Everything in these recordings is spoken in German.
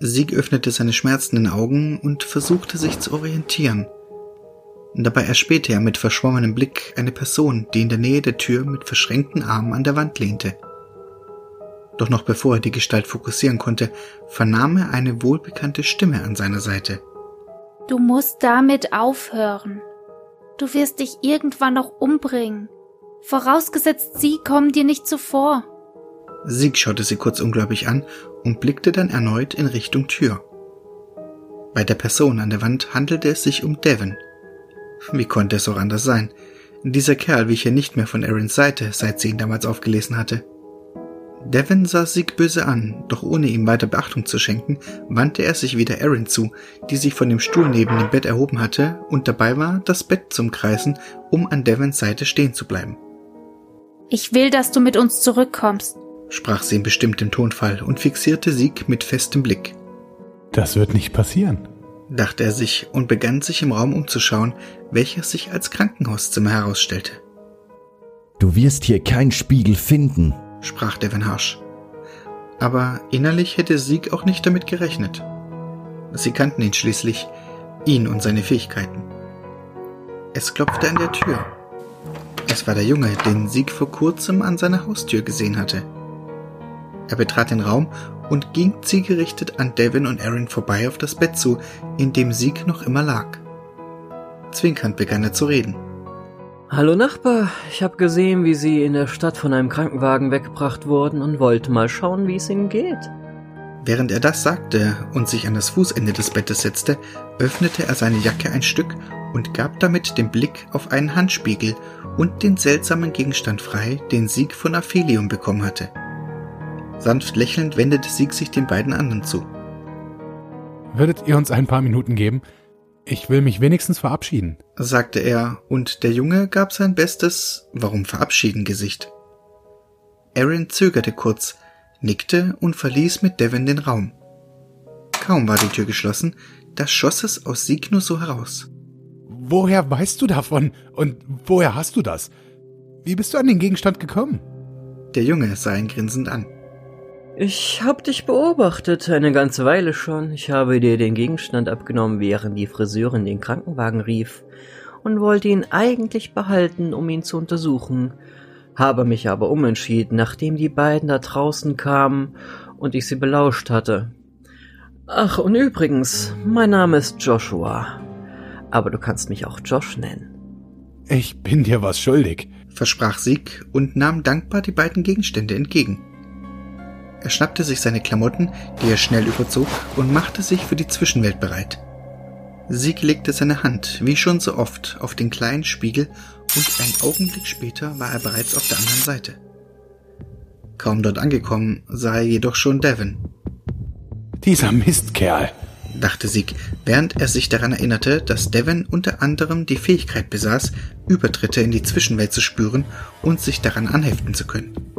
Sieg öffnete seine schmerzenden Augen und versuchte sich zu orientieren. Dabei erspähte er mit verschwommenem Blick eine Person, die in der Nähe der Tür mit verschränkten Armen an der Wand lehnte. Doch noch bevor er die Gestalt fokussieren konnte, vernahm er eine wohlbekannte Stimme an seiner Seite. Du musst damit aufhören. Du wirst dich irgendwann noch umbringen. Vorausgesetzt, sie kommen dir nicht zuvor. Sieg schaute sie kurz ungläubig an und blickte dann erneut in Richtung Tür. Bei der Person an der Wand handelte es sich um Devon. Wie konnte es auch anders sein? Dieser Kerl wich ja nicht mehr von Aarons Seite, seit sie ihn damals aufgelesen hatte. Devon sah Sieg böse an, doch ohne ihm weiter Beachtung zu schenken, wandte er sich wieder Aaron zu, die sich von dem Stuhl neben dem Bett erhoben hatte und dabei war, das Bett zum Kreisen, um an Devons Seite stehen zu bleiben. Ich will, dass du mit uns zurückkommst, sprach sie in bestimmtem Tonfall und fixierte Sieg mit festem Blick. Das wird nicht passieren, dachte er sich und begann sich im Raum umzuschauen, welcher sich als Krankenhauszimmer herausstellte. Du wirst hier keinen Spiegel finden, sprach Devin harsch. Aber innerlich hätte Sieg auch nicht damit gerechnet. Sie kannten ihn schließlich, ihn und seine Fähigkeiten. Es klopfte an der Tür. Es war der Junge, den Sieg vor kurzem an seiner Haustür gesehen hatte. Er betrat den Raum und ging zielgerichtet an Devin und Aaron vorbei auf das Bett zu, in dem Sieg noch immer lag. Zwinkernd begann er zu reden. Hallo Nachbar, ich habe gesehen, wie Sie in der Stadt von einem Krankenwagen weggebracht wurden und wollte mal schauen, wie es Ihnen geht. Während er das sagte und sich an das Fußende des Bettes setzte, öffnete er seine Jacke ein Stück und gab damit den Blick auf einen Handspiegel und den seltsamen Gegenstand frei, den Sieg von Aphelium bekommen hatte. Sanft lächelnd wendete Sieg sich den beiden anderen zu. Würdet ihr uns ein paar Minuten geben? Ich will mich wenigstens verabschieden, sagte er, und der Junge gab sein bestes Warum verabschieden Gesicht. Aaron zögerte kurz, nickte und verließ mit Devin den Raum. Kaum war die Tür geschlossen, da schoss es aus Sieg nur so heraus. Woher weißt du davon? Und woher hast du das? Wie bist du an den Gegenstand gekommen? Der Junge sah ihn grinsend an. Ich hab dich beobachtet, eine ganze Weile schon. Ich habe dir den Gegenstand abgenommen, während die Friseurin den Krankenwagen rief, und wollte ihn eigentlich behalten, um ihn zu untersuchen, habe mich aber umentschieden, nachdem die beiden da draußen kamen und ich sie belauscht hatte. Ach, und übrigens, mein Name ist Joshua, aber du kannst mich auch Josh nennen. Ich bin dir was schuldig, versprach Sieg und nahm dankbar die beiden Gegenstände entgegen. Er schnappte sich seine Klamotten, die er schnell überzog, und machte sich für die Zwischenwelt bereit. Sieg legte seine Hand, wie schon so oft, auf den kleinen Spiegel und ein Augenblick später war er bereits auf der anderen Seite. Kaum dort angekommen, sah er jedoch schon Devon. Dieser Mistkerl, dachte Sieg, während er sich daran erinnerte, dass Devon unter anderem die Fähigkeit besaß, Übertritte in die Zwischenwelt zu spüren und sich daran anheften zu können.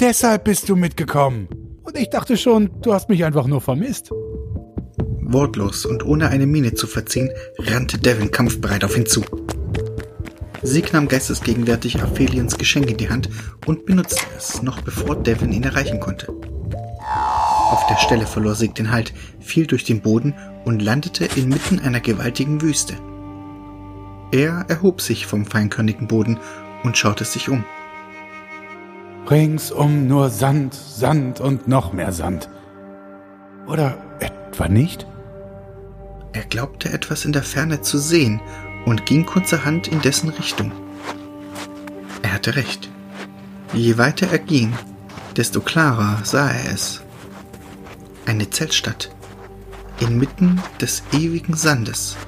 Deshalb bist du mitgekommen. Und ich dachte schon, du hast mich einfach nur vermisst. Wortlos und ohne eine Miene zu verziehen, rannte Devin kampfbereit auf ihn zu. Sieg nahm geistesgegenwärtig Aphelions Geschenk in die Hand und benutzte es, noch bevor Devin ihn erreichen konnte. Auf der Stelle verlor Sieg den Halt, fiel durch den Boden und landete inmitten einer gewaltigen Wüste. Er erhob sich vom feinkörnigen Boden und schaute sich um. Ringsum nur Sand, Sand und noch mehr Sand. Oder etwa nicht? Er glaubte etwas in der Ferne zu sehen und ging kurzerhand in dessen Richtung. Er hatte recht. Je weiter er ging, desto klarer sah er es. Eine Zeltstadt inmitten des ewigen Sandes.